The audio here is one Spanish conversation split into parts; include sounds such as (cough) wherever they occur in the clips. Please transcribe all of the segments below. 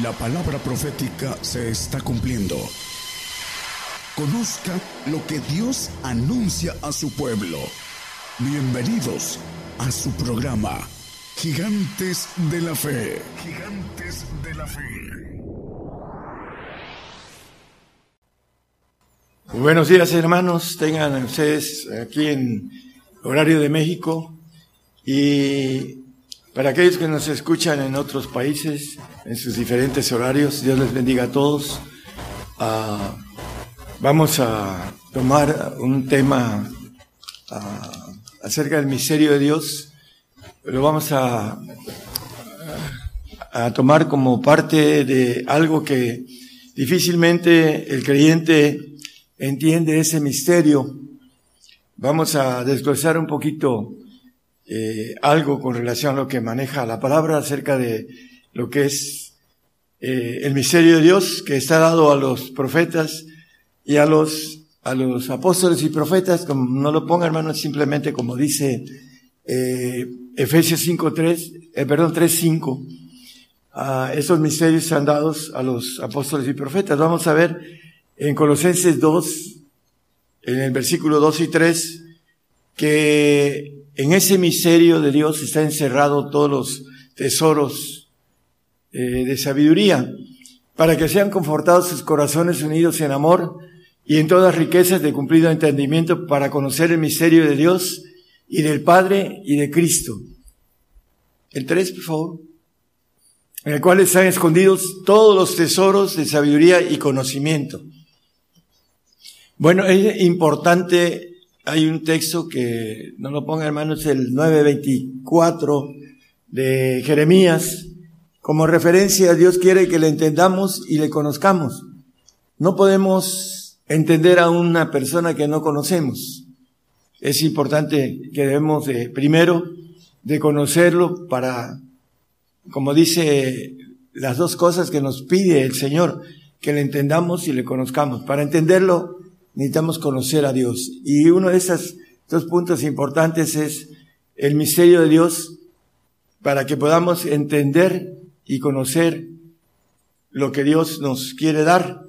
La palabra profética se está cumpliendo. Conozca lo que Dios anuncia a su pueblo. Bienvenidos a su programa, Gigantes de la Fe. Gigantes de la Fe. Buenos días hermanos, tengan ustedes aquí en horario de México y para aquellos que nos escuchan en otros países, en sus diferentes horarios, Dios les bendiga a todos. Ah, vamos a tomar un tema ah, acerca del misterio de Dios. Lo vamos a, tomar como parte de algo que difícilmente el creyente entiende ese misterio. Vamos a desglosar un poquito eh, algo con relación a lo que maneja la palabra acerca de lo que es eh, el misterio de Dios que está dado a los profetas y a los a los apóstoles y profetas, como no lo ponga hermano, simplemente como dice eh, Efesios 5.3, eh, perdón, 3.5, uh, esos misterios han dados a los apóstoles y profetas. Vamos a ver en Colosenses 2, en el versículo 2 y 3, que en ese misterio de Dios está encerrado todos los tesoros eh, de sabiduría, para que sean confortados sus corazones unidos en amor y en todas riquezas de cumplido entendimiento para conocer el misterio de Dios y del Padre y de Cristo. El 3, por favor. En el cual están escondidos todos los tesoros de sabiduría y conocimiento. Bueno, es importante, hay un texto que no lo ponga hermanos, el 924 de Jeremías, como referencia Dios quiere que le entendamos y le conozcamos. No podemos entender a una persona que no conocemos. Es importante que debemos de, primero, de conocerlo para, como dice las dos cosas que nos pide el Señor, que le entendamos y le conozcamos. Para entenderlo, necesitamos conocer a Dios. Y uno de esos dos puntos importantes es el misterio de Dios para que podamos entender y conocer lo que Dios nos quiere dar,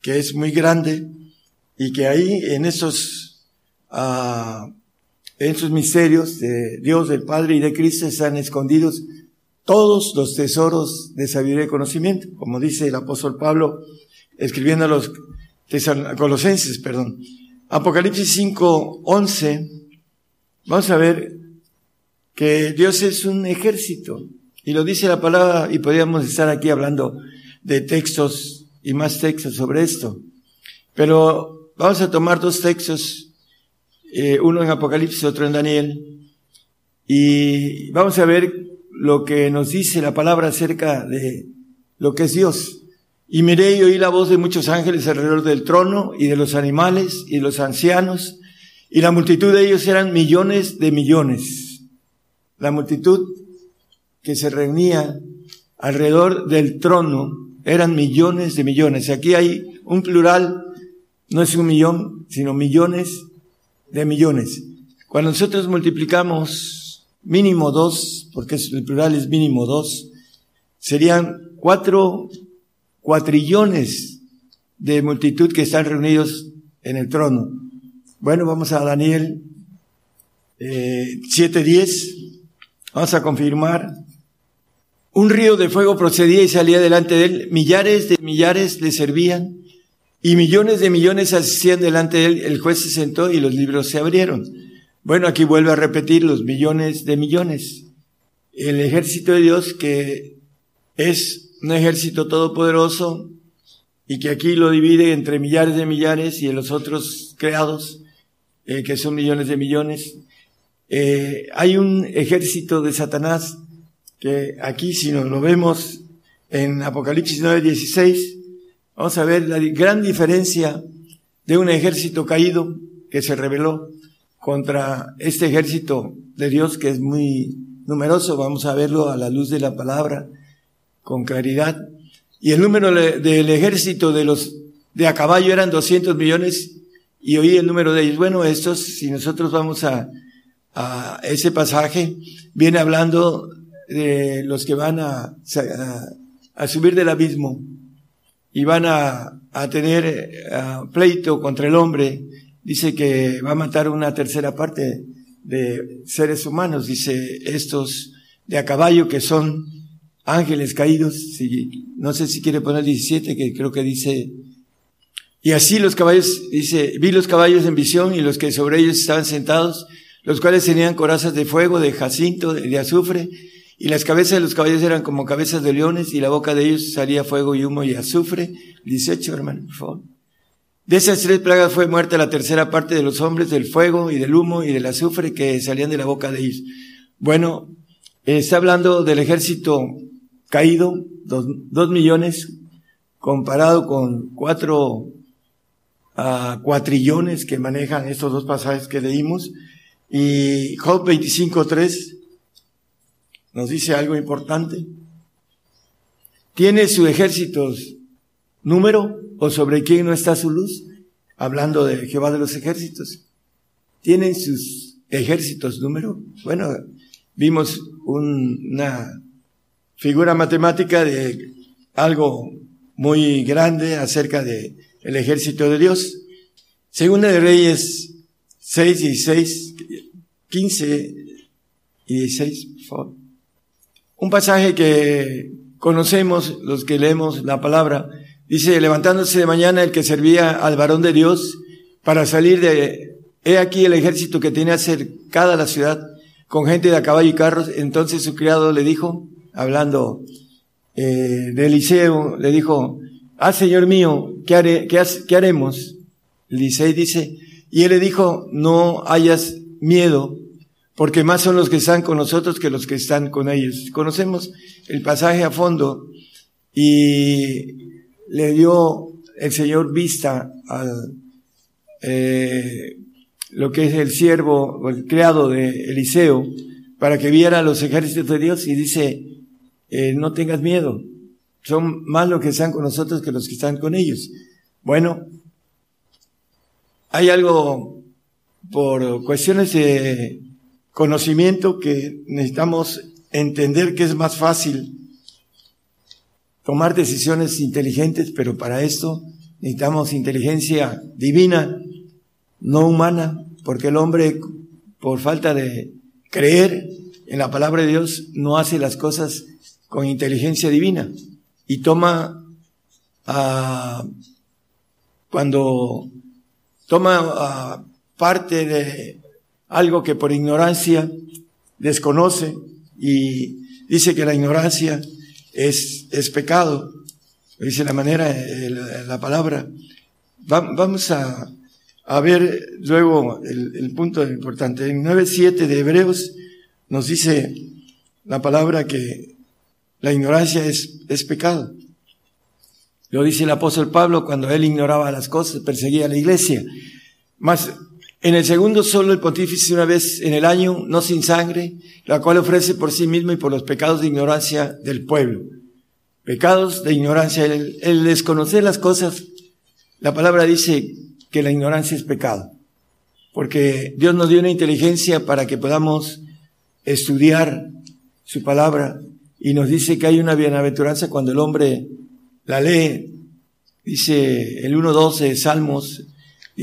que es muy grande y que ahí en esos, uh, en esos misterios de Dios, del Padre y de Cristo están escondidos todos los tesoros de sabiduría y conocimiento, como dice el apóstol Pablo escribiendo a los Colosenses, perdón. Apocalipsis 5, 11. Vamos a ver que Dios es un ejército. Y lo dice la palabra, y podríamos estar aquí hablando de textos y más textos sobre esto. Pero vamos a tomar dos textos, eh, uno en Apocalipsis, otro en Daniel, y vamos a ver lo que nos dice la palabra acerca de lo que es Dios. Y miré y oí la voz de muchos ángeles alrededor del trono y de los animales y de los ancianos, y la multitud de ellos eran millones de millones. La multitud que se reunía alrededor del trono eran millones de millones. Aquí hay un plural, no es un millón, sino millones de millones. Cuando nosotros multiplicamos mínimo dos, porque el plural es mínimo dos, serían cuatro cuatrillones de multitud que están reunidos en el trono. Bueno, vamos a Daniel eh, 7.10. Vamos a confirmar. Un río de fuego procedía y salía delante de él. Millares de millares le servían y millones de millones asistían delante de él. El juez se sentó y los libros se abrieron. Bueno, aquí vuelve a repetir los millones de millones. El ejército de Dios que es un ejército todopoderoso y que aquí lo divide entre millares de millares y en los otros creados, eh, que son millones de millones. Eh, hay un ejército de Satanás que aquí, si nos lo vemos en Apocalipsis 9:16, vamos a ver la gran diferencia de un ejército caído que se rebeló contra este ejército de Dios que es muy numeroso. Vamos a verlo a la luz de la palabra con claridad. Y el número del ejército de los de a caballo eran 200 millones y oí el número de ellos. Bueno, estos, si nosotros vamos a, a ese pasaje, viene hablando de los que van a, a, subir del abismo y van a, a tener eh, pleito contra el hombre. Dice que va a matar una tercera parte de seres humanos, dice estos de a caballo que son ángeles caídos. no sé si quiere poner 17, que creo que dice y así los caballos, dice, vi los caballos en visión y los que sobre ellos estaban sentados, los cuales tenían corazas de fuego, de jacinto, de, azufre, y las cabezas de los caballos eran como cabezas de leones, y la boca de ellos salía fuego y humo y azufre. 18, hermano, por favor. De esas tres plagas fue muerta la tercera parte de los hombres del fuego y del humo y del azufre que salían de la boca de ellos. Bueno, está hablando del ejército caído, dos, dos millones, comparado con cuatro a cuatrillones que manejan estos dos pasajes que leímos. Y Job 25.3 nos dice algo importante. ¿Tiene su ejército número o sobre quién no está su luz? Hablando de Jehová de los ejércitos. ¿Tienen sus ejércitos número? Bueno, vimos una figura matemática de algo muy grande acerca de el ejército de Dios. Segunda de Reyes 6, 16, 15 y 16, por favor. Un pasaje que conocemos los que leemos la palabra. Dice, levantándose de mañana el que servía al varón de Dios para salir de, he aquí el ejército que tenía cercada la ciudad con gente de a caballo y carros. Entonces su criado le dijo, hablando eh, de Eliseo, le dijo, ah, Señor mío, ¿qué, haré, qué, haremos? El 16 dice, y él le dijo, no hayas miedo, porque más son los que están con nosotros que los que están con ellos. Conocemos el pasaje a fondo y le dio el Señor vista al eh, lo que es el siervo el criado de Eliseo para que viera los ejércitos de Dios y dice, eh, no tengas miedo, son más los que están con nosotros que los que están con ellos. Bueno, hay algo por cuestiones de conocimiento que necesitamos entender que es más fácil tomar decisiones inteligentes, pero para esto necesitamos inteligencia divina, no humana, porque el hombre, por falta de creer en la palabra de Dios, no hace las cosas con inteligencia divina. Y toma ah, cuando toma ah, parte de algo que por ignorancia desconoce y dice que la ignorancia es, es pecado. Dice la manera, la, palabra. vamos a, a, ver luego el, punto importante. En 9.7 de Hebreos nos dice la palabra que la ignorancia es, es pecado. Lo dice el apóstol Pablo cuando él ignoraba las cosas, perseguía a la iglesia. Mas en el segundo solo el pontífice una vez en el año, no sin sangre, la cual ofrece por sí mismo y por los pecados de ignorancia del pueblo. Pecados de ignorancia, el, desconocer las cosas, la palabra dice que la ignorancia es pecado. Porque Dios nos dio una inteligencia para que podamos estudiar su palabra, y nos dice que hay una bienaventuranza cuando el hombre la lee. Dice el 1.12 de Salmos,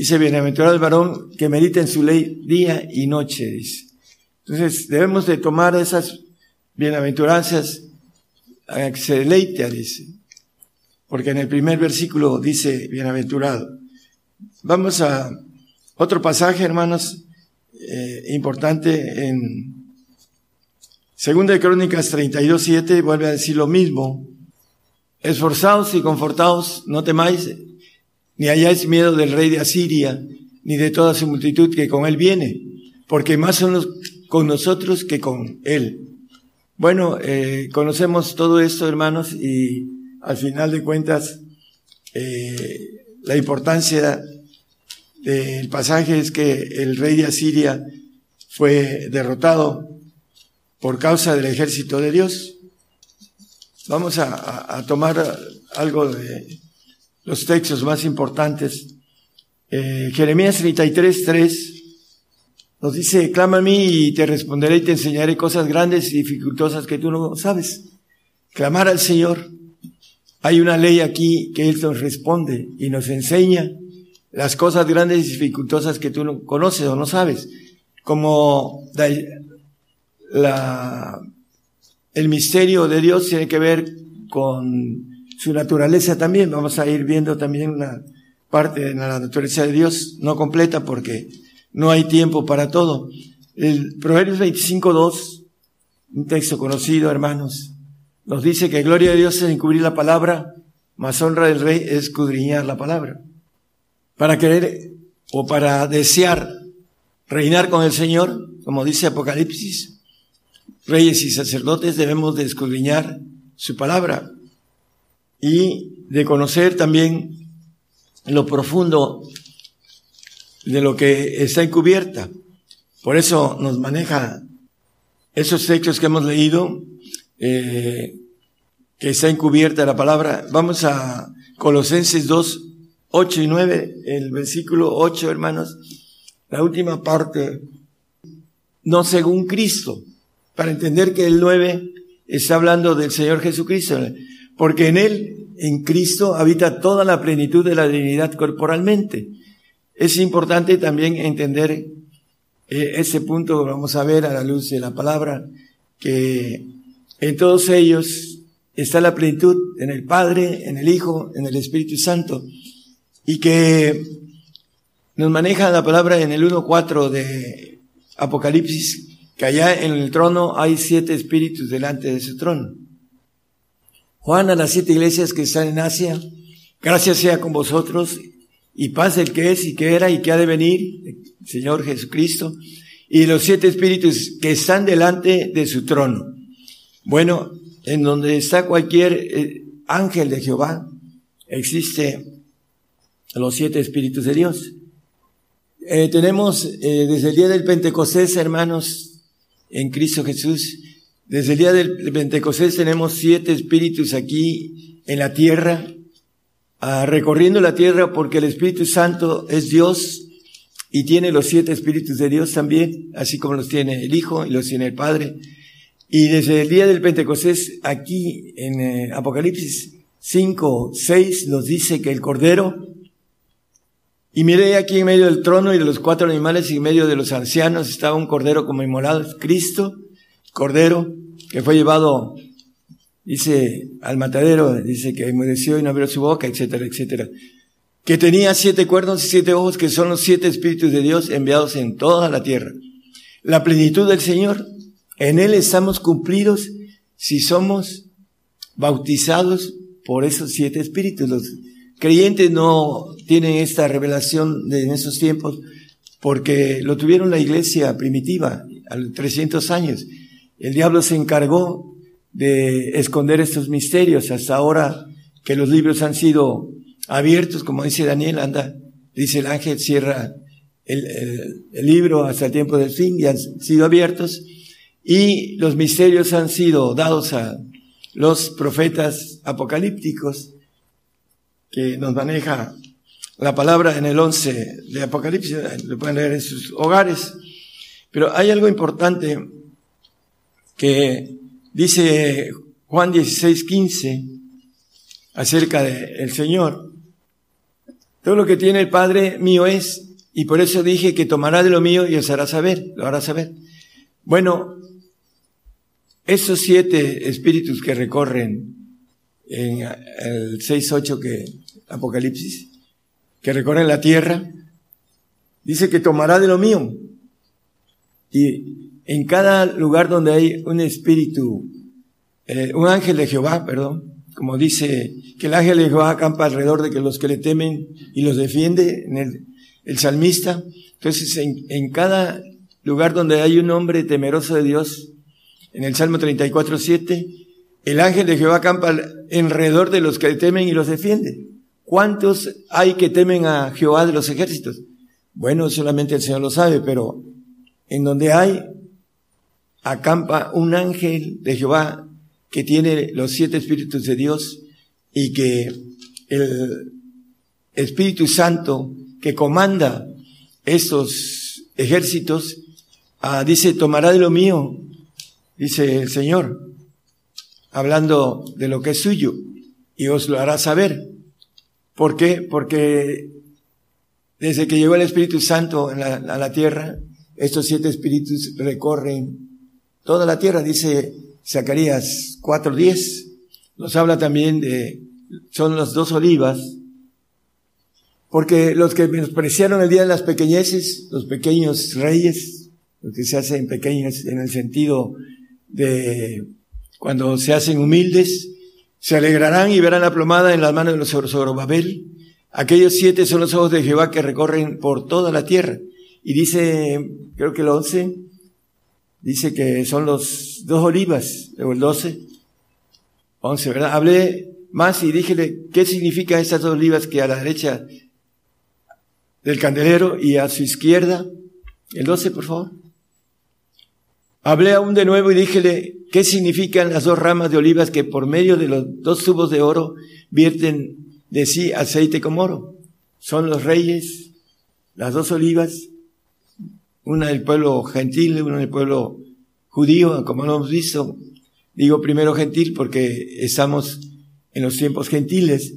dice, bienaventurado el varón que medita en su ley día y noche, dice. Entonces debemos de tomar esas bienaventuranzas deleite, dice. Porque en el primer versículo dice bienaventurado. Vamos a otro pasaje, hermanos, eh, importante en Segunda de Crónicas 32.7 vuelve a decir lo mismo. Esforzaos y confortaos, no temáis, ni hayáis miedo del rey de Asiria, ni de toda su multitud que con él viene, porque más son los con nosotros que con él. Bueno, eh, conocemos todo esto, hermanos, y al final de cuentas, eh, la importancia del pasaje es que el rey de Asiria fue derrotado por causa del ejército de Dios. Vamos a, tomar algo de los textos más importantes. Eh, Jeremías 33, 3 nos dice, clama a mí y te responderé y te enseñaré cosas grandes y dificultosas que tú no sabes. Clamar al Señor. hay una ley aquí que Él nos responde y nos enseña las cosas grandes y dificultosas que tú no conoces o no sabes, como la, el misterio de Dios tiene que ver con su naturaleza también. Vamos a ir viendo también una parte de la naturaleza de Dios, no completa porque no hay tiempo para todo. El Proverbios 25.2, un texto conocido, hermanos, nos dice que gloria de Dios es encubrir la palabra, más honra del rey es escudriñar la palabra. Para querer o para desear reinar con el Señor, como dice Apocalipsis, reyes y sacerdotes debemos de escudriñar su palabra y de conocer también lo profundo de lo que está encubierta. Por eso nos maneja esos textos que hemos leído, eh, que está encubierta la palabra. Vamos a Colosenses 2, 8 y 9, el versículo 8, hermanos, la última parte, no según Cristo, para entender que el 9 está hablando del Señor Jesucristo, porque en Él, en Cristo, habita toda la plenitud de la divinidad corporalmente. Es importante también entender eh, ese punto, vamos a ver a la luz de la palabra, que en todos ellos está la plenitud, en el Padre, en el Hijo, en el Espíritu Santo, y que nos maneja la palabra en el 1.4 de Apocalipsis, que allá en el trono hay siete espíritus delante de su trono. Juan a las siete iglesias que están en Asia, gracias sea con vosotros y paz el que es y que era y que ha de venir, el Señor Jesucristo, y los siete espíritus que están delante de su trono. Bueno, en donde está cualquier eh, ángel de Jehová, existe los siete espíritus de Dios. Eh, tenemos eh, desde el día del Pentecostés, hermanos, en Cristo Jesús, desde el día del Pentecostés tenemos siete espíritus aquí en la tierra, ah, recorriendo la tierra porque el Espíritu Santo es Dios y tiene los siete espíritus de Dios también, así como los tiene el Hijo y los tiene el Padre. Y desde el día del Pentecostés, aquí en eh, Apocalipsis 5, 6, nos dice que el Cordero, y miré aquí en medio del trono y de los cuatro animales y en medio de los ancianos estaba un Cordero como inmolado, Cristo, Cordero, que fue llevado, dice, al matadero, dice que enmudeció y no abrió su boca, etcétera, etcétera. Que tenía siete cuernos y siete ojos, que son los siete espíritus de Dios enviados en toda la tierra. La plenitud del Señor, en Él estamos cumplidos si somos bautizados por esos siete espíritus. Los creyentes no tienen esta revelación en esos tiempos porque lo tuvieron la iglesia primitiva a los 300 años el diablo se encargó de esconder estos misterios hasta ahora que los libros han sido abiertos, como dice Daniel, anda, dice el ángel, cierra el, libro hasta el tiempo del fin y han sido abiertos y los misterios han sido dados a los profetas apocalípticos que nos maneja la palabra en el 11 de Apocalipsis, lo pueden leer en sus hogares. Pero hay algo importante que dice Juan 16, 15 acerca del Señor. Todo lo que tiene el Padre mío es, y por eso dije que tomará de lo mío y os hará saber, lo hará saber. Bueno, esos siete espíritus que recorren en el 6, 8 que Apocalipsis, que recorren la tierra, dice que tomará de lo mío. Y en cada lugar donde hay un espíritu, eh, un ángel de Jehová, perdón, como dice que el ángel de Jehová acampa alrededor de que los que le temen y los defiende, en el, salmista. Entonces, en, en, cada lugar donde hay un hombre temeroso de Dios, en el Salmo 34, 7, el ángel de Jehová acampa alrededor de los que le temen y los defiende. ¿Cuántos hay que temen a Jehová de los ejércitos? Bueno, solamente el Señor lo sabe, pero en donde hay acampa un ángel de Jehová que tiene los siete espíritus de Dios y que el Espíritu Santo que comanda estos ejércitos, ah, dice, tomará de lo mío, dice el Señor, hablando de lo que es suyo. y os lo hará saber. ¿Por qué? Porque desde que llegó el Espíritu Santo a la tierra, estos siete espíritus recorren toda la tierra, dice Zacarías 4.10. Nos habla también de, son las dos olivas, porque los que menospreciaron el día de las pequeñeces, los pequeños reyes, los que se hacen pequeños en el sentido de cuando se hacen humildes, se alegrarán y verán la plomada en las manos de los Zorobabel. Aquellos siete son los ojos de Jehová que recorren por toda la tierra. Y dice, creo que el once, dice que son los dos olivas, o el doce, once, ¿verdad? Hablé más y díjele, ¿qué significa estas dos olivas que a la derecha del candelero y a su izquierda? El doce, por favor. Hablé aún de nuevo y díjele, ¿qué significan las dos ramas de olivas que por medio de los dos tubos de oro vierten de sí aceite como oro? Son los reyes, las dos olivas, una del pueblo gentil, una del pueblo judío, como lo hemos visto. Digo primero gentil porque estamos en los tiempos gentiles,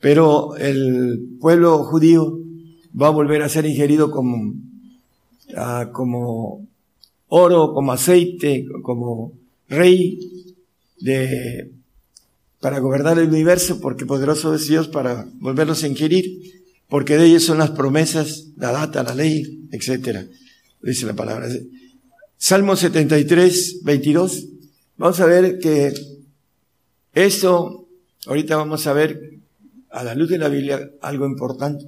pero el pueblo judío va a volver a ser ingerido como, ah, como oro, como aceite, como rey de, para gobernar el universo, porque poderoso es Dios para volverlos a ingerir, porque de ellos son las promesas, la data, la ley, etcétera. Dice la palabra. Salmo 73, 22. Vamos a ver que esto, ahorita vamos a ver a la luz de la Biblia algo importante.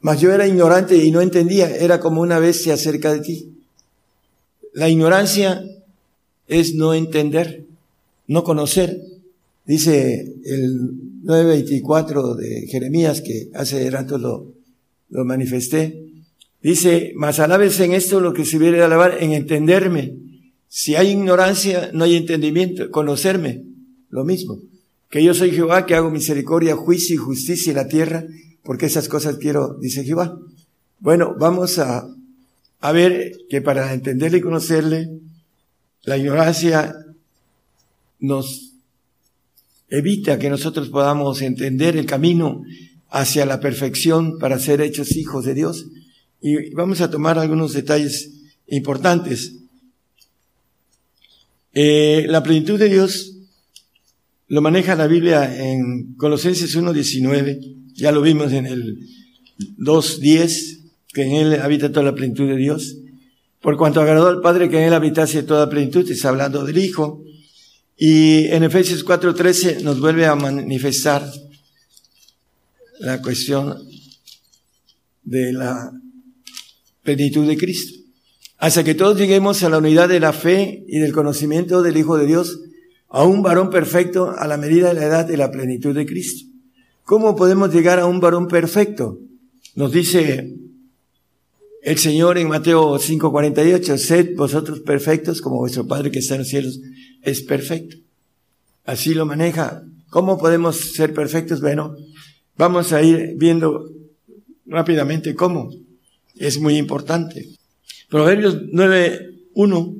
Mas yo era ignorante y no entendía, era como una bestia cerca de ti. La ignorancia es no entender, no conocer. Dice el 9.24 de Jeremías, que hace rato lo, lo manifesté. Dice, mas alabes en esto lo que se viene a alabar, en entenderme. Si hay ignorancia, no hay entendimiento. Conocerme, lo mismo. Que yo soy Jehová, que hago misericordia, juicio y justicia en la tierra, porque esas cosas quiero, dice Jehová. Bueno, vamos a a ver que para entenderle y conocerle, la ignorancia nos evita que nosotros podamos entender el camino hacia la perfección para ser hechos hijos de Dios. Y vamos a tomar algunos detalles importantes. Eh, la plenitud de Dios lo maneja la Biblia en Colosenses 1.19, ya lo vimos en el 2.10, que en él habita toda la plenitud de Dios. Por cuanto agradó al Padre que en él habitase toda plenitud, está hablando del Hijo. Y en Efesios 4:13 nos vuelve a manifestar la cuestión de la plenitud de Cristo. Hasta que todos lleguemos a la unidad de la fe y del conocimiento del Hijo de Dios, a un varón perfecto a la medida de la edad de la plenitud de Cristo. ¿Cómo podemos llegar a un varón perfecto? Nos dice el Señor en Mateo 5:48, sed vosotros perfectos como vuestro Padre que está en los cielos es perfecto. Así lo maneja. ¿Cómo podemos ser perfectos? Bueno, vamos a ir viendo rápidamente cómo. Es muy importante. Proverbios 9:1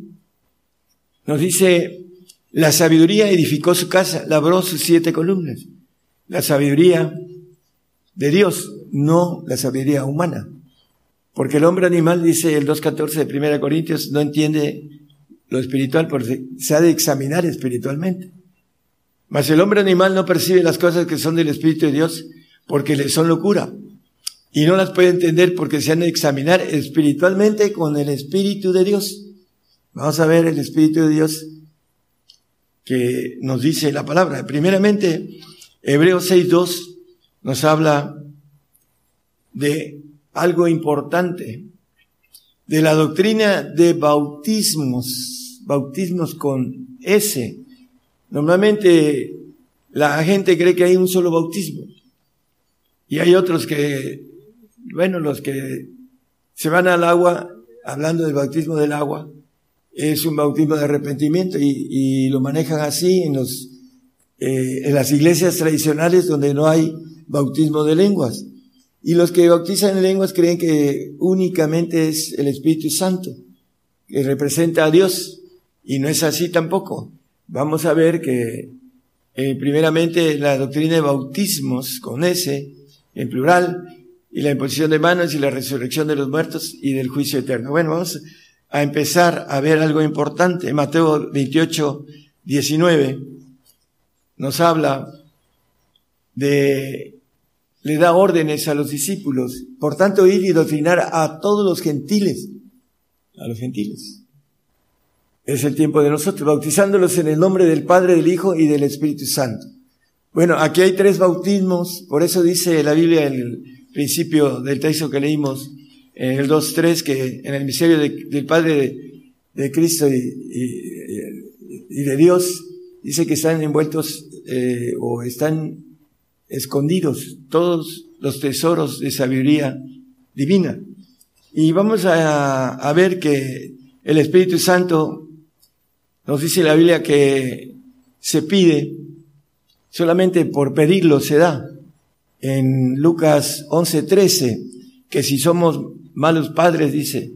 nos dice, la sabiduría edificó su casa, labró sus siete columnas. La sabiduría de Dios, no la sabiduría humana. Porque el hombre animal, dice el 2.14 de 1 Corintios, no entiende lo espiritual porque se ha de examinar espiritualmente. Mas el hombre animal no percibe las cosas que son del Espíritu de Dios porque le son locura. Y no las puede entender porque se han de examinar espiritualmente con el Espíritu de Dios. Vamos a ver el Espíritu de Dios que nos dice la palabra. Primeramente, Hebreos 6.2 nos habla de algo importante de la doctrina de bautismos, bautismos con S. Normalmente la gente cree que hay un solo bautismo y hay otros que, bueno, los que se van al agua, hablando del bautismo del agua, es un bautismo de arrepentimiento y, lo manejan así en los, eh, en las iglesias tradicionales donde no hay bautismo de lenguas. Y los que bautizan en lenguas creen que únicamente es el Espíritu Santo, que representa a Dios. Y no es así tampoco. Vamos a ver que eh, primeramente la doctrina de bautismos con S, en plural, y la imposición de manos y la resurrección de los muertos y del juicio eterno. Bueno, vamos a empezar a ver algo importante. Mateo 28, 19 nos habla de, le da órdenes a los discípulos, por tanto ir y doctrinar a todos los gentiles, a los gentiles. Es el tiempo de nosotros, bautizándolos en el nombre del Padre, del Hijo y del Espíritu Santo. Bueno, aquí hay tres bautismos, por eso dice la Biblia en el principio del texto que leímos, en el 2.3, que en el misterio del Padre de, Cristo y, de Dios, dice que están envueltos eh, o están escondidos todos los tesoros de sabiduría divina. Y vamos a ver que el Espíritu Santo nos dice la Biblia que se pide, solamente por pedirlo se da. En Lucas 11:13, que si somos malos padres, dice,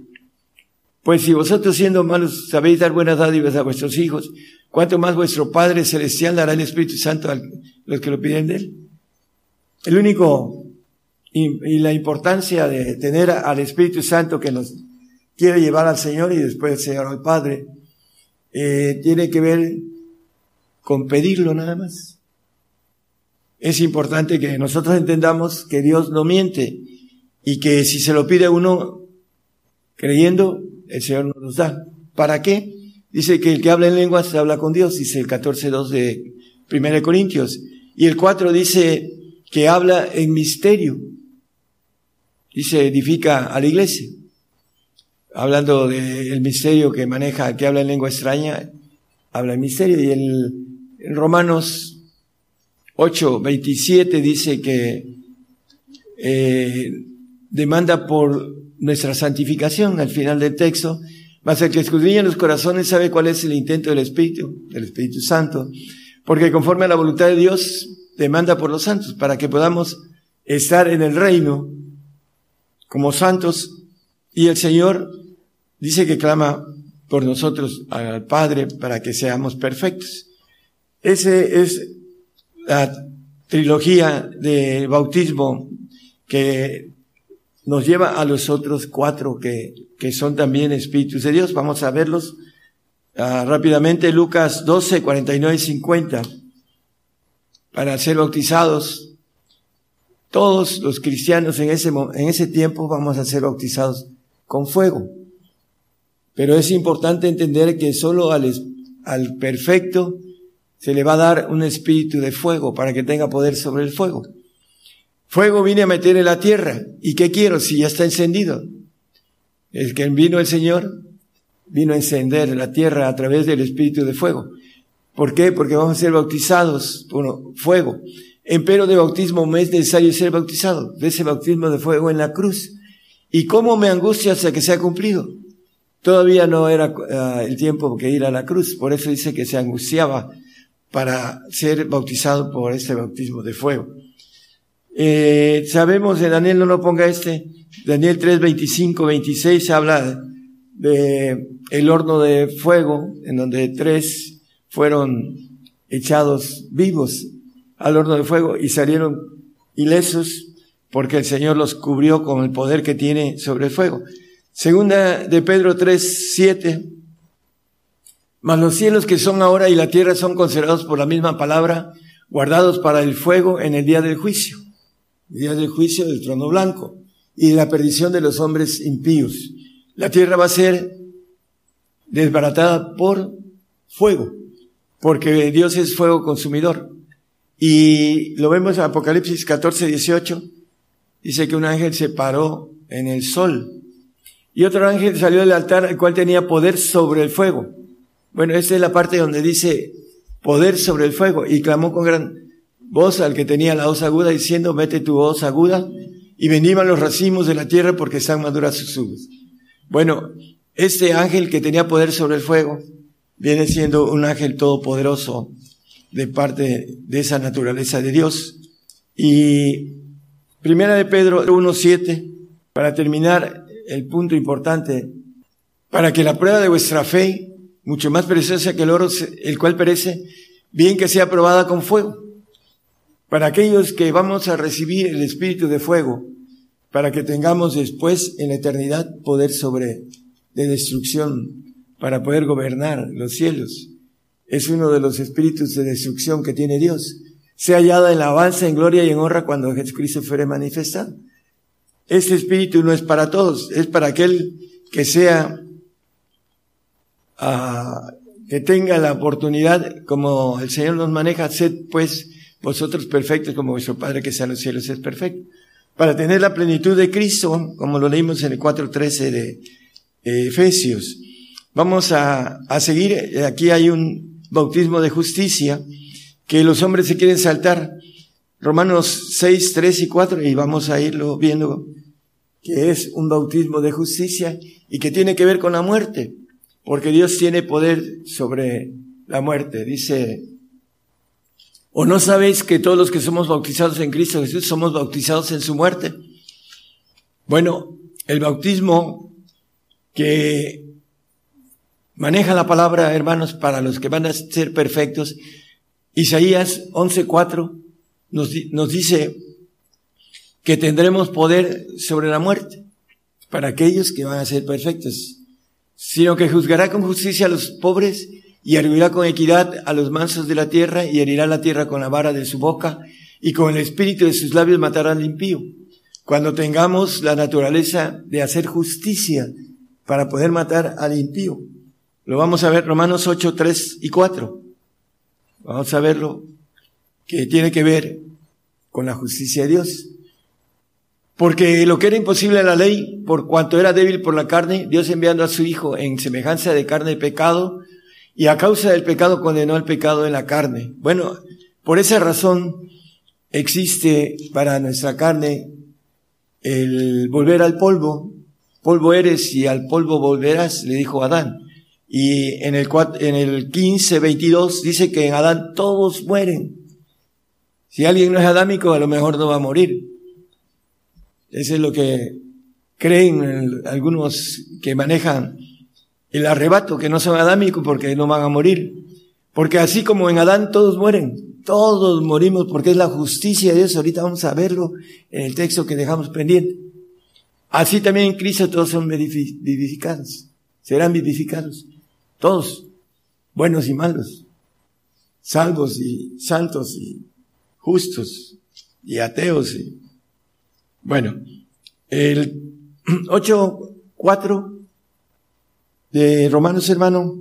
pues si vosotros siendo malos sabéis dar buenas dádivas a vuestros hijos, ¿cuánto más vuestro Padre Celestial dará el Espíritu Santo a los que lo piden de Él? El único y, la importancia de tener al Espíritu Santo que nos quiere llevar al Señor y después al Señor al Padre, eh, tiene que ver con pedirlo nada más. Es importante que nosotros entendamos que Dios no miente y que si se lo pide uno creyendo, el Señor nos da. ¿Para qué? Dice que el que habla en lenguas habla con Dios, dice el 14.2 de 1 Corintios. Y el 4 dice que habla en misterio. Dice, edifica a la iglesia hablando del misterio que maneja, que habla en lengua extraña, habla en misterio. Y el, en Romanos 8, 27 dice que eh, demanda por nuestra santificación al final del texto, mas el que escudriña los corazones sabe cuál es el intento del Espíritu, del Espíritu Santo, porque conforme a la voluntad de Dios demanda por los santos, para que podamos estar en el reino como santos. Y el Señor dice que clama por nosotros al Padre para que seamos perfectos. Ese es la trilogía de bautismo que nos lleva a los otros cuatro que, que son también espíritus de Dios. Vamos a verlos ah, rápidamente. Lucas 12, 49 y 50. Para ser bautizados, todos los cristianos en ese, en ese tiempo vamos a ser bautizados con fuego. Pero es importante entender que solo al, al perfecto se le va a dar un espíritu de fuego para que tenga poder sobre el fuego. Fuego vine a meter en la tierra. ¿Y qué quiero si ya está encendido? El que vino el Señor vino a encender la tierra a través del espíritu de fuego. ¿Por qué? Porque vamos a ser bautizados por fuego. Empero de bautismo me es necesario ser bautizado, de ese bautismo de fuego en la cruz. ¿Y cómo me angustia hasta que sea cumplido? Todavía no era ah, el tiempo que ir a la cruz, por eso dice que se angustiaba para ser bautizado por este bautismo de fuego. Eh, sabemos de Daniel, no lo ponga este, Daniel 3, 25, 26 habla de el horno de fuego, en donde tres fueron echados vivos al horno de fuego y salieron ilesos porque el Señor los cubrió con el poder que tiene sobre el fuego. Segunda de Pedro 3, 7. Mas los cielos que son ahora y la tierra son considerados por la misma palabra, guardados para el fuego en el día del juicio. El día del juicio del trono blanco y la perdición de los hombres impíos. La tierra va a ser desbaratada por fuego, porque Dios es fuego consumidor. Y lo vemos en Apocalipsis 14, 18. Dice que un ángel se paró en el sol y otro ángel salió del altar, el cual tenía poder sobre el fuego. Bueno, esta es la parte donde dice poder sobre el fuego. Y clamó con gran voz al que tenía la voz aguda, diciendo, mete tu voz aguda, y venían los racimos de la tierra porque están maduras sus uvas. Bueno, este ángel que tenía poder sobre el fuego, viene siendo un ángel todopoderoso de parte de esa naturaleza de Dios. Y primera de Pedro 1.7, para terminar, el punto importante, para que la prueba de vuestra fe, mucho más preciosa que el oro, el cual perece, bien que sea probada con fuego. Para aquellos que vamos a recibir el espíritu de fuego, para que tengamos después en la eternidad poder sobre de destrucción, para poder gobernar los cielos. Es uno de los espíritus de destrucción que tiene Dios. Sea hallada en la alabanza, en gloria y en honra cuando Jesucristo fuere manifestado. Este espíritu no es para todos, es para aquel que sea, que tenga la oportunidad, como el Señor nos maneja, sed pues vosotros perfectos como vuestro Padre que está en los cielos es perfecto. Para tener la plenitud de Cristo, como lo leímos en el 4.13 de Efesios. Vamos a, a seguir, aquí hay un bautismo de justicia que los hombres se quieren saltar. Romanos 6, 3 y 4, y vamos a irlo viendo, que es un bautismo de justicia y que tiene que ver con la muerte, porque Dios tiene poder sobre la muerte. Dice ¿O no sabéis que todos los que somos bautizados en Cristo Jesús somos bautizados en su muerte? Bueno, el bautismo que maneja la palabra, hermanos, para los que van a ser perfectos, Isaías 11.4 nos, nos dice que tendremos poder sobre la muerte para aquellos que van a ser perfectos, sino que juzgará con justicia a los pobres y arguirá con equidad a los mansos de la tierra y herirá la tierra con la vara de su boca y con el espíritu de sus labios matará al impío. Cuando tengamos la naturaleza de hacer justicia para poder matar al impío. Lo vamos a ver Romanos 8, 3 y 4. Vamos a verlo que tiene que ver con la justicia de Dios. Porque lo que era imposible a la ley, por cuanto era débil por la carne, Dios enviando a su Hijo en semejanza de carne de pecado, y a causa del pecado condenó el pecado en la carne. Bueno, por esa razón existe para nuestra carne el volver al polvo. Polvo eres y al polvo volverás, le dijo Adán. Y en el, en el 15, 22 dice que en Adán todos mueren. Si alguien no es adámico, a lo mejor no va a morir. Eso es lo que creen algunos que manejan el arrebato, que no son adámicos porque no van a morir. Porque así como en Adán todos mueren, todos morimos porque es la justicia de Dios. Ahorita vamos a verlo en el texto que dejamos pendiente. Así también en Cristo todos son vivificados, serán vivificados. Todos, buenos y malos, salvos y santos y justos y ateos. Y... Bueno, el (clears throat) 8.4 de Romanos, hermano,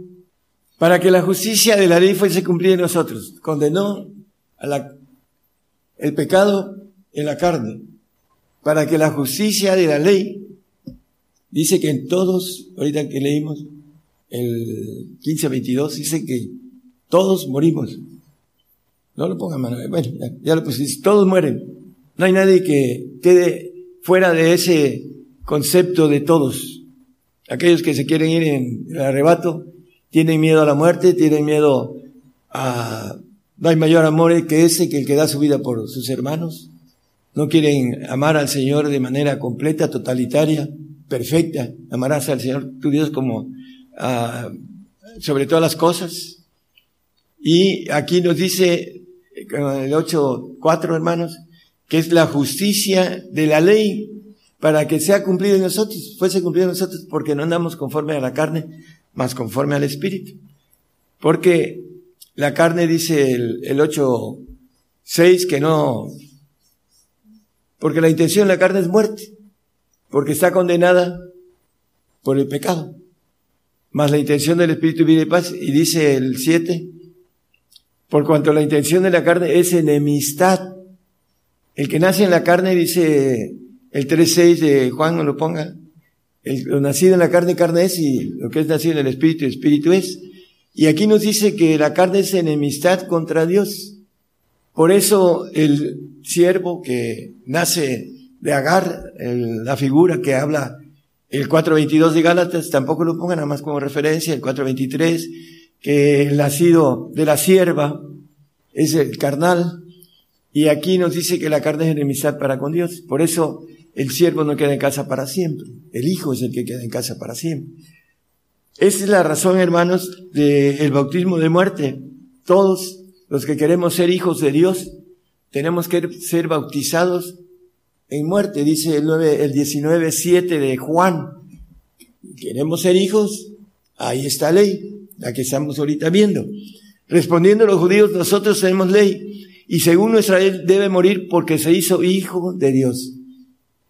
para que la justicia de la ley fuese cumplida en nosotros. Condenó a la, el pecado en la carne, para que la justicia de la ley, dice que en todos, ahorita que leímos el 15-22, dice que todos morimos. No lo pongan mano, bueno, ya, ya lo puse, todos mueren. No hay nadie que quede fuera de ese concepto de todos. Aquellos que se quieren ir en el arrebato tienen miedo a la muerte, tienen miedo a... No hay mayor amor que ese que el que da su vida por sus hermanos. No quieren amar al Señor de manera completa, totalitaria, perfecta. Amarás al Señor tu Dios como ah, sobre todas las cosas. Y aquí nos dice, en el 8.4 hermanos, que es la justicia de la ley para que sea cumplido en nosotros, fuese cumplido en nosotros, porque no andamos conforme a la carne, más conforme al Espíritu. Porque la carne dice el, el 8, 6 que no, porque la intención de la carne es muerte, porque está condenada por el pecado. Más la intención del Espíritu y paz, y dice el 7, por cuanto la intención de la carne es enemistad. El que nace en la carne dice el 3.6 de Juan no lo ponga. El, lo nacido en la carne, carne es, y lo que es nacido en el espíritu, espíritu es. Y aquí nos dice que la carne es enemistad contra Dios. Por eso el siervo que nace de Agar, la figura que habla el 4.22 de Gálatas, tampoco lo ponga nada más como referencia, el 4.23, que el nacido de la sierva es el carnal, y aquí nos dice que la carne es enemistad para con Dios. Por eso el siervo no queda en casa para siempre. El hijo es el que queda en casa para siempre. Esa es la razón, hermanos, del bautismo de muerte. Todos los que queremos ser hijos de Dios, tenemos que ser bautizados en muerte, dice el, 9, el 19.7 de Juan. Queremos ser hijos, ahí está ley, la que estamos ahorita viendo. Respondiendo los judíos, nosotros tenemos ley, y según ley debe morir porque se hizo hijo de Dios.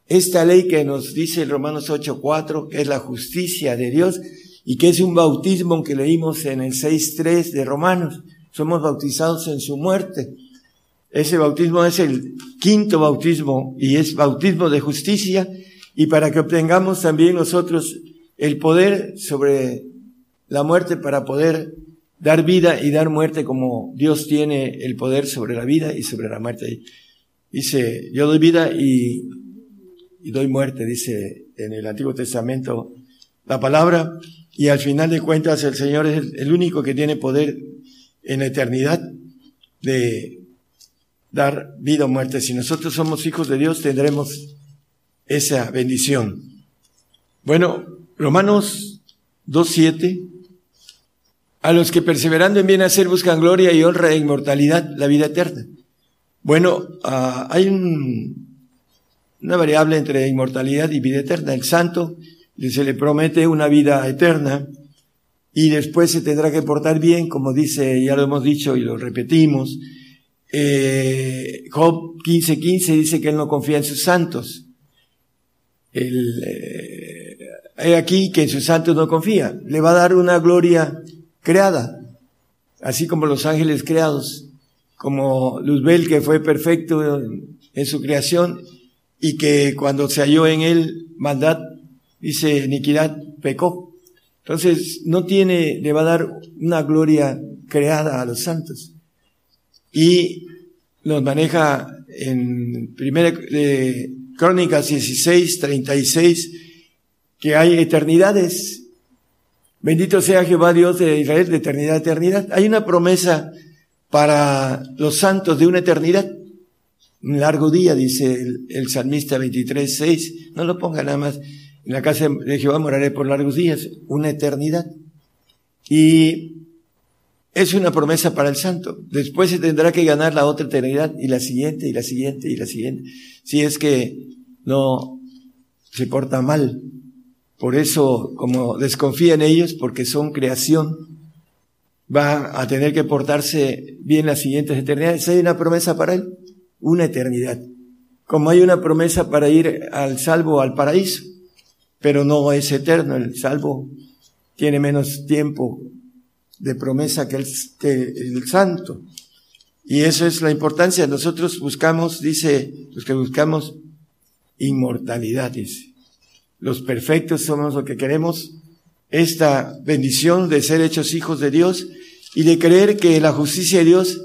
Esta ley que nos dice el Romanos 8.4, que es la justicia de Dios, y que es un bautismo que leímos en el 6.3 de Romanos. Somos bautizados en su muerte. Ese bautismo es el quinto bautismo y es bautismo de justicia y para que obtengamos también nosotros el poder sobre la muerte para poder dar vida y dar muerte como Dios tiene el poder sobre la vida y sobre la muerte. Dice, yo doy vida y, y doy muerte, dice en el Antiguo Testamento la palabra, y al final de cuentas el Señor es el único que tiene poder en la eternidad de dar vida o muerte. Si nosotros somos hijos de Dios, tendremos esa bendición. Bueno, Romanos 2.7, a los que perseverando en bien hacer buscan gloria y honra e inmortalidad, la vida eterna. Bueno, uh, hay un, una variable entre inmortalidad y vida eterna. El santo se le promete una vida eterna y después se tendrá que portar bien, como dice, ya lo hemos dicho y lo repetimos, eh, Job 15:15 15 dice que él no confía en sus santos. El, eh, aquí que en sus santos no confía. Le va a dar una gloria creada, así como los ángeles creados, como Luzbel que fue perfecto en, su creación y que cuando se halló en él maldad, dice iniquidad, pecó. Entonces no tiene, le va a dar una gloria creada a los santos y nos maneja en primera de Crónicas 16, 36, que hay eternidades. Bendito sea Jehová Dios de Israel de eternidad a eternidad. Hay una promesa para los santos de una eternidad. Un largo día, dice el, salmista 23, 6. No lo ponga nada más. En la casa de Jehová moraré por largos días. Una eternidad. Y es una promesa para el santo. Después se tendrá que ganar la otra eternidad y la siguiente y la siguiente y la siguiente. Si es que no se porta mal. Por eso, como desconfía en ellos, porque son creación, va a tener que portarse bien las siguientes eternidades. Hay una promesa para él, una eternidad. Como hay una promesa para ir al salvo al paraíso, pero no es eterno. El salvo tiene menos tiempo de promesa que el, que el santo. Y eso es la importancia. Nosotros buscamos, dice, los que buscamos inmortalidad, dice. Los perfectos somos lo que queremos, esta bendición de ser hechos hijos de Dios y de creer que la justicia de Dios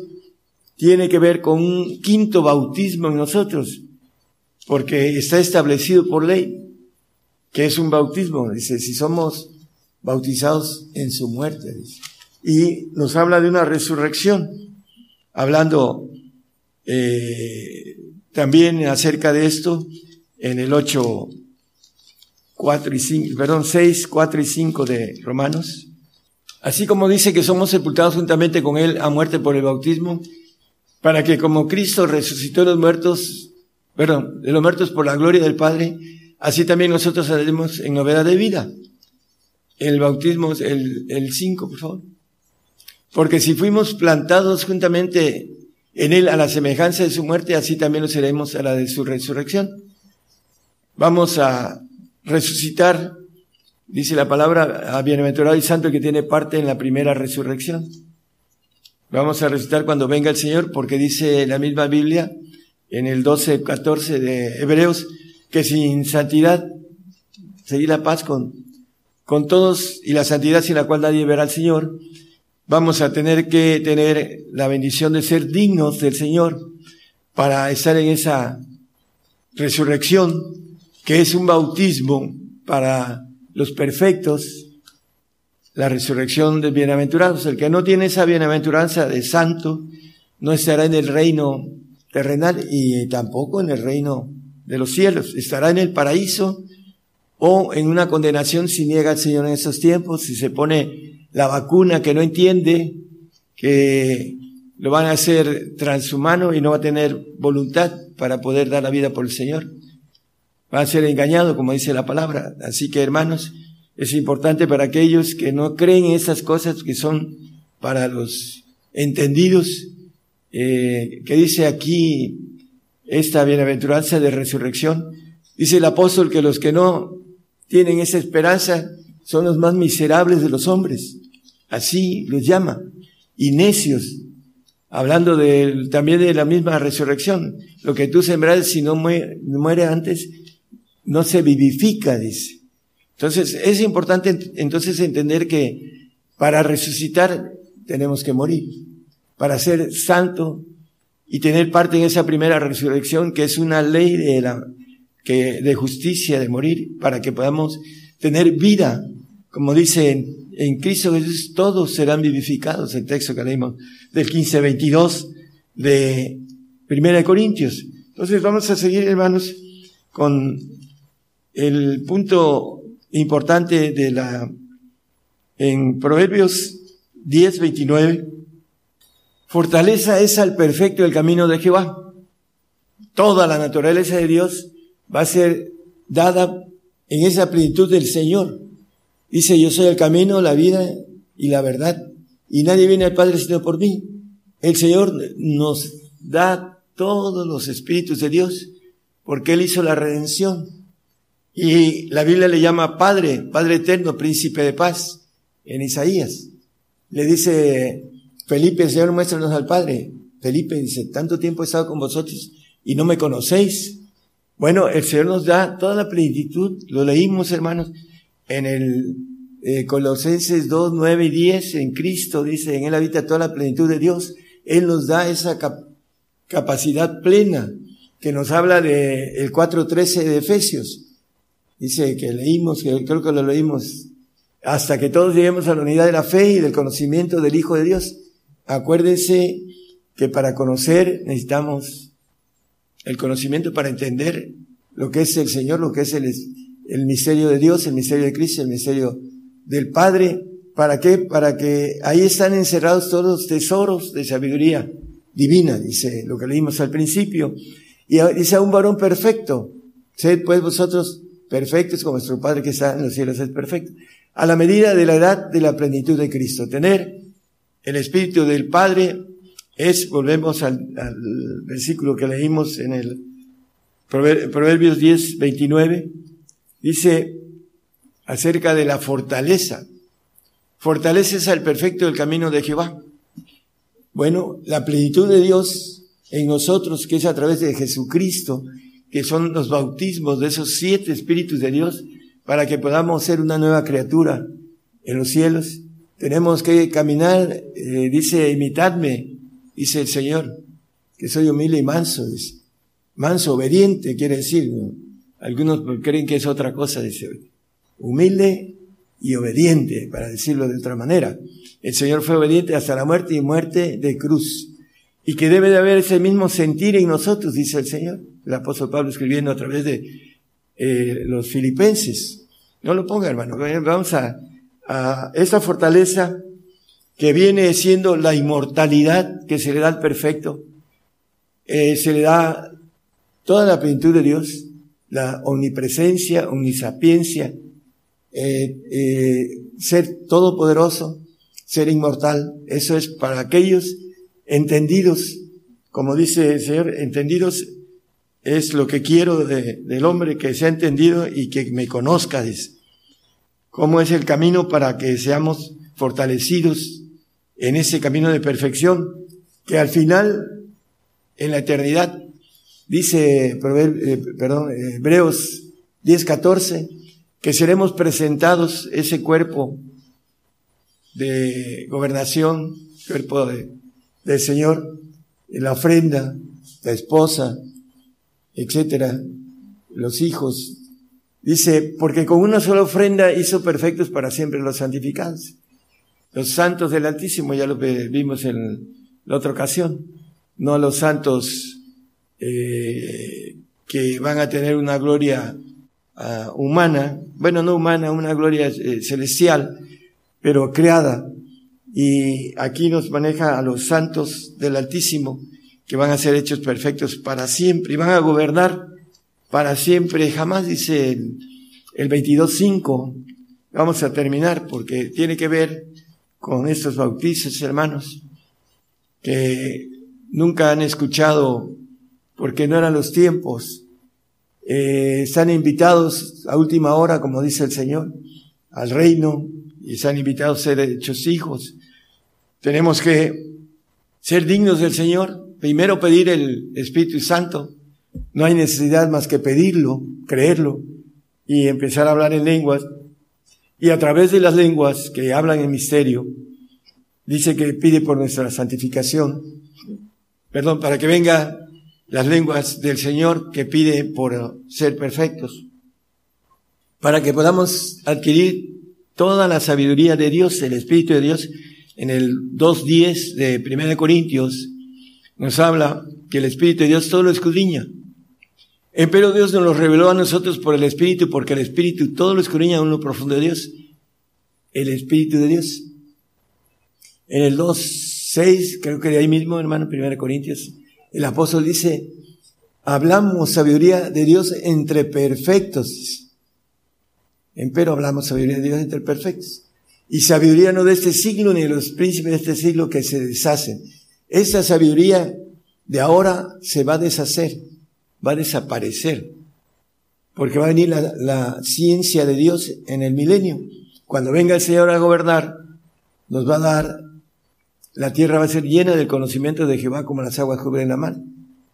tiene que ver con un quinto bautismo en nosotros, porque está establecido por ley, que es un bautismo, dice, si somos bautizados en su muerte, dice. Y nos habla de una resurrección, hablando eh, también acerca de esto en el 8, 4 y 5, perdón, 6, 4 y 5 de Romanos. Así como dice que somos sepultados juntamente con Él a muerte por el bautismo, para que como Cristo resucitó de los muertos, perdón, de los muertos por la gloria del Padre, así también nosotros saldremos en novedad de vida. El bautismo, el, el 5, por favor. Porque si fuimos plantados juntamente en Él a la semejanza de su muerte, así también lo seremos a la de su resurrección. Vamos a resucitar, dice la palabra, a bienaventurado y santo que tiene parte en la primera resurrección. Vamos a resucitar cuando venga el Señor, porque dice la misma Biblia, en el 12, 14 de Hebreos, que sin santidad, seguir la paz con, con todos y la santidad sin la cual nadie verá al Señor, vamos a tener que tener la bendición de ser dignos del Señor para estar en esa resurrección, que es un bautismo para los perfectos, la resurrección de bienaventurados. El que no tiene esa bienaventuranza de santo no estará en el reino terrenal y tampoco en el reino de los cielos. Estará en el paraíso o en una condenación si niega al Señor en esos tiempos, si se pone la vacuna que no entiende, que lo van a hacer transhumano y no va a tener voluntad para poder dar la vida por el Señor. Va a ser engañado, como dice la palabra. Así que, hermanos, es importante para aquellos que no creen en esas cosas que son para los entendidos, eh, que dice aquí esta bienaventuranza de resurrección. Dice el apóstol que los que no tienen esa esperanza son los más miserables de los hombres. Así los llama. Y necios, hablando de, también de la misma resurrección. Lo que tú sembras, si no muere antes, no se vivifica, dice. Entonces, es importante entonces entender que para resucitar tenemos que morir. Para ser santo y tener parte en esa primera resurrección, que es una ley de la, que, de justicia, de morir, para que podamos tener vida. Como dice en, Cristo Jesús, todos serán vivificados, el texto que leímos del 1522 de Primera de Corintios. Entonces vamos a seguir, hermanos, con el punto importante de la, en Proverbios 10, 29, fortaleza es al perfecto el camino de Jehová. Toda la naturaleza de Dios va a ser dada en esa plenitud del Señor. Dice, yo soy el camino, la vida y la verdad y nadie viene al Padre sino por mí. El Señor nos da todos los espíritus de Dios porque Él hizo la redención. Y la Biblia le llama Padre, Padre eterno, príncipe de paz, en Isaías. Le dice Felipe, Señor, muéstranos al Padre. Felipe dice, tanto tiempo he estado con vosotros y no me conocéis. Bueno, el Señor nos da toda la plenitud, lo leímos hermanos, en el eh, Colosenses 2, 9 y 10, en Cristo, dice, en Él habita toda la plenitud de Dios. Él nos da esa capacidad plena que nos habla de el 4.13 de Efesios. Dice que leímos, que creo que lo leímos, hasta que todos lleguemos a la unidad de la fe y del conocimiento del Hijo de Dios. Acuérdense que para conocer necesitamos el conocimiento para entender lo que es el Señor, lo que es el, el misterio de Dios, el misterio de Cristo, el misterio del Padre. ¿Para qué? Para que ahí están encerrados todos los tesoros de sabiduría divina, dice lo que leímos al principio. Y dice a un varón perfecto, sed pues vosotros perfectos como vuestro Padre que está en los cielos es perfecto. A la medida de la edad de la plenitud de Cristo. Tener el Espíritu del Padre es, volvemos al, al versículo que leímos en el Proverbios 10, 29, dice, acerca de la fortaleza. Fortaleces al perfecto del camino de Jehová. Bueno, la plenitud de Dios en nosotros, que es a través de Jesucristo, que son los bautismos de esos siete espíritus de Dios, para que podamos ser una nueva criatura en los cielos. Tenemos que caminar, eh, dice, imitadme, dice el Señor, que soy humilde y manso. Manso, obediente, quiere decir. Algunos creen que es otra cosa, dice humilde y obediente, para decirlo de otra manera. El Señor fue obediente hasta la muerte y muerte de cruz. Y que debe de haber ese mismo sentir en nosotros, dice el Señor. El apóstol Pablo escribiendo a través de eh, los filipenses. No lo ponga, hermano. Vamos a, a esa fortaleza que viene siendo la inmortalidad que se le da al perfecto. Eh, se le da toda la plenitud de Dios, la omnipresencia, omnisapiencia, eh, eh, ser todopoderoso, ser inmortal. Eso es para aquellos entendidos, como dice el Señor, entendidos es lo que quiero del hombre que sea entendido y que me conozca, dice. ¿Cómo es el camino para que seamos fortalecidos en ese camino de perfección? Que al final, en la eternidad, dice, eh, perdón, Hebreos 10, 14, que seremos presentados ese cuerpo de gobernación, cuerpo de, del Señor, la ofrenda, la esposa, etcétera, los hijos. Dice, porque con una sola ofrenda hizo perfectos para siempre los santificados. Los santos del Altísimo, ya lo vimos en la otra ocasión, no los santos eh, que van a tener una gloria uh, humana, bueno, no humana, una gloria eh, celestial, pero creada. Y aquí nos maneja a los santos del Altísimo, que van a ser hechos perfectos para siempre y van a gobernar para siempre. Jamás dice el, el 22.5. Vamos a terminar porque tiene que ver con estos bautizos, hermanos, que nunca han escuchado porque no eran los tiempos. Eh, están invitados a última hora, como dice el Señor, al reino y están invitados a ser hechos hijos. Tenemos que ser dignos del Señor. Primero pedir el Espíritu Santo. No hay necesidad más que pedirlo, creerlo y empezar a hablar en lenguas. Y a través de las lenguas que hablan en misterio, dice que pide por nuestra santificación. Perdón, para que venga las lenguas del Señor que pide por ser perfectos. Para que podamos adquirir toda la sabiduría de Dios, el Espíritu de Dios. En el 2.10 de 1 Corintios nos habla que el Espíritu de Dios todo lo escudriña. Pero Dios nos lo reveló a nosotros por el Espíritu, porque el Espíritu todo lo escudriña en lo profundo de Dios. El Espíritu de Dios. En el 2.6, creo que de ahí mismo, hermano, 1 Corintios, el apóstol dice, hablamos sabiduría de Dios entre perfectos. Empero hablamos sabiduría de Dios entre perfectos. Y sabiduría no de este siglo ni de los príncipes de este siglo que se deshacen. Esta sabiduría de ahora se va a deshacer, va a desaparecer. Porque va a venir la, la ciencia de Dios en el milenio. Cuando venga el Señor a gobernar, nos va a dar la tierra va a ser llena del conocimiento de Jehová como las aguas cubren la mar.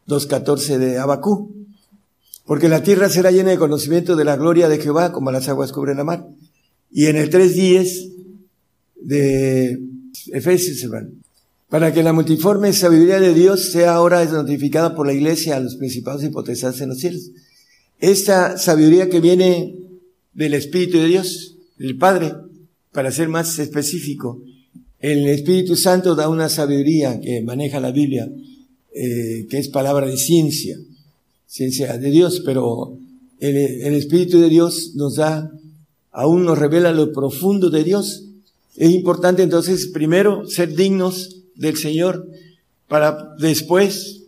2.14 de Abacú. Porque la tierra será llena de conocimiento de la gloria de Jehová como las aguas cubren la mar. Y en el 3.10 de Efesios, hermano. Para que la multiforme sabiduría de Dios sea ahora notificada por la iglesia a los principados y potestades en los cielos. Esta sabiduría que viene del Espíritu de Dios, del Padre, para ser más específico, el Espíritu Santo da una sabiduría que maneja la Biblia, eh, que es palabra de ciencia, ciencia de Dios, pero el, Espíritu de Dios nos da, aún nos revela lo profundo de Dios. Es importante entonces primero ser dignos del Señor para después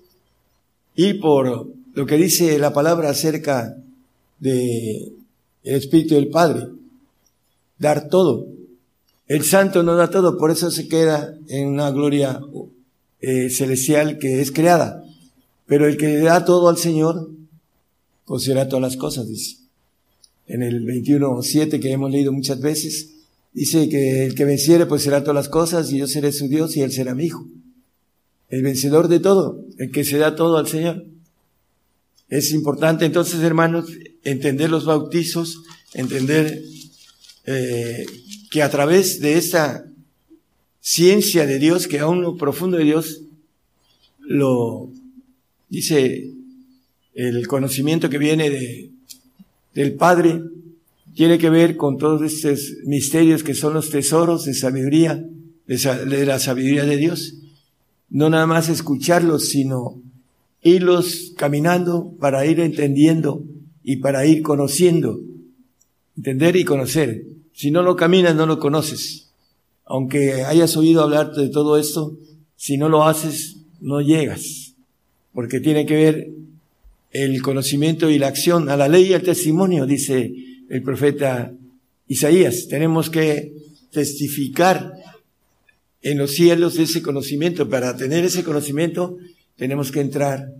ir por lo que dice la palabra acerca de Espíritu del Padre, dar todo. El santo no da todo, por eso se queda en una gloria eh, celestial que es creada. Pero el que da todo al Señor, será todas las cosas, dice. En el 21.7 que hemos leído muchas veces, dice que el que venciere pues será todas las cosas y yo seré su Dios y él será mi hijo. El vencedor de todo, el que se da todo al Señor. Es importante entonces, hermanos, entender los bautizos, entender eh, que a través de esa ciencia de Dios, que aún lo profundo de Dios, lo dice el conocimiento que viene de, del Padre, tiene que ver con todos estos misterios que son los tesoros de sabiduría, de, la sabiduría de Dios. No nada más escucharlos, sino irlos caminando para ir entendiendo y para ir conociendo, entender y conocer. Si no lo caminas, no lo conoces. Aunque hayas oído hablar de todo esto, si no lo haces, no llegas. Porque tiene que ver el conocimiento y la acción a la ley y al testimonio, dice el profeta Isaías. Tenemos que testificar en los cielos ese conocimiento. Para tener ese conocimiento, tenemos que entrar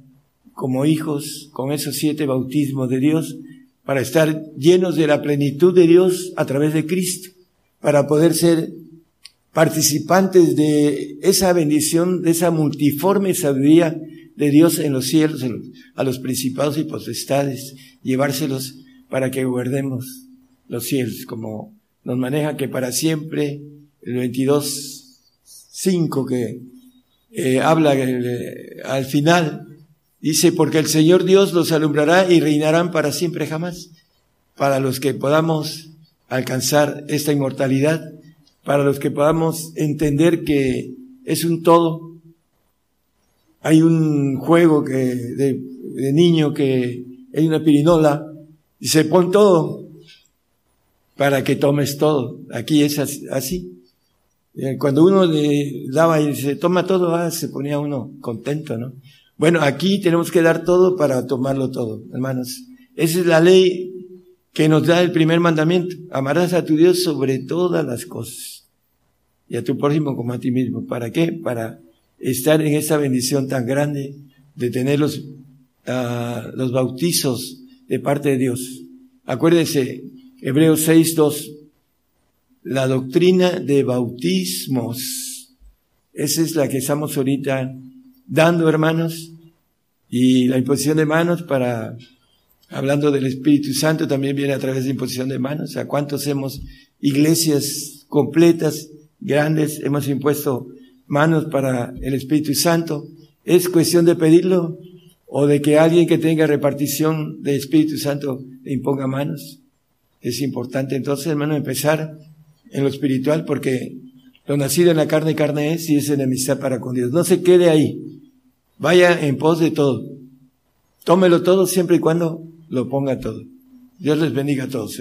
como hijos con esos siete bautismos de Dios para estar llenos de la plenitud de Dios a través de Cristo, para poder ser participantes de esa bendición, de esa multiforme sabiduría de Dios en los cielos, a los principados y potestades, llevárselos para que guardemos los cielos, como nos maneja que para siempre, el 22.5 que eh, habla eh, al final, Dice, porque el Señor Dios los alumbrará y reinarán para siempre jamás. Para los que podamos alcanzar esta inmortalidad, para los que podamos entender que es un todo. Hay un juego que, de, de niño que hay una pirinola y se pone todo para que tomes todo. Aquí es así. Eh, cuando uno le daba y se toma todo, ah, se ponía uno contento, ¿no? Bueno, aquí tenemos que dar todo para tomarlo todo, hermanos. Esa es la ley que nos da el primer mandamiento. Amarás a tu Dios sobre todas las cosas y a tu prójimo como a ti mismo. ¿Para qué? Para estar en esa bendición tan grande de tener los, ah, los bautizos de parte de Dios. Acuérdense, Hebreos 6.2, la doctrina de bautismos. Esa es la que estamos ahorita dando, hermanos, y la imposición de manos para, hablando del Espíritu Santo, también viene a través de imposición de manos. ¿A cuántos hemos iglesias completas, grandes, hemos impuesto manos para el Espíritu Santo? ¿Es cuestión de pedirlo o de que alguien que tenga repartición de Espíritu Santo le imponga manos? Es importante entonces, hermano, empezar en lo espiritual porque lo nacido en la carne, carne es y es enemistad para con Dios. No se quede ahí. Vaya en pos de todo. Tómelo todo siempre y cuando lo ponga todo. Dios les bendiga a todos,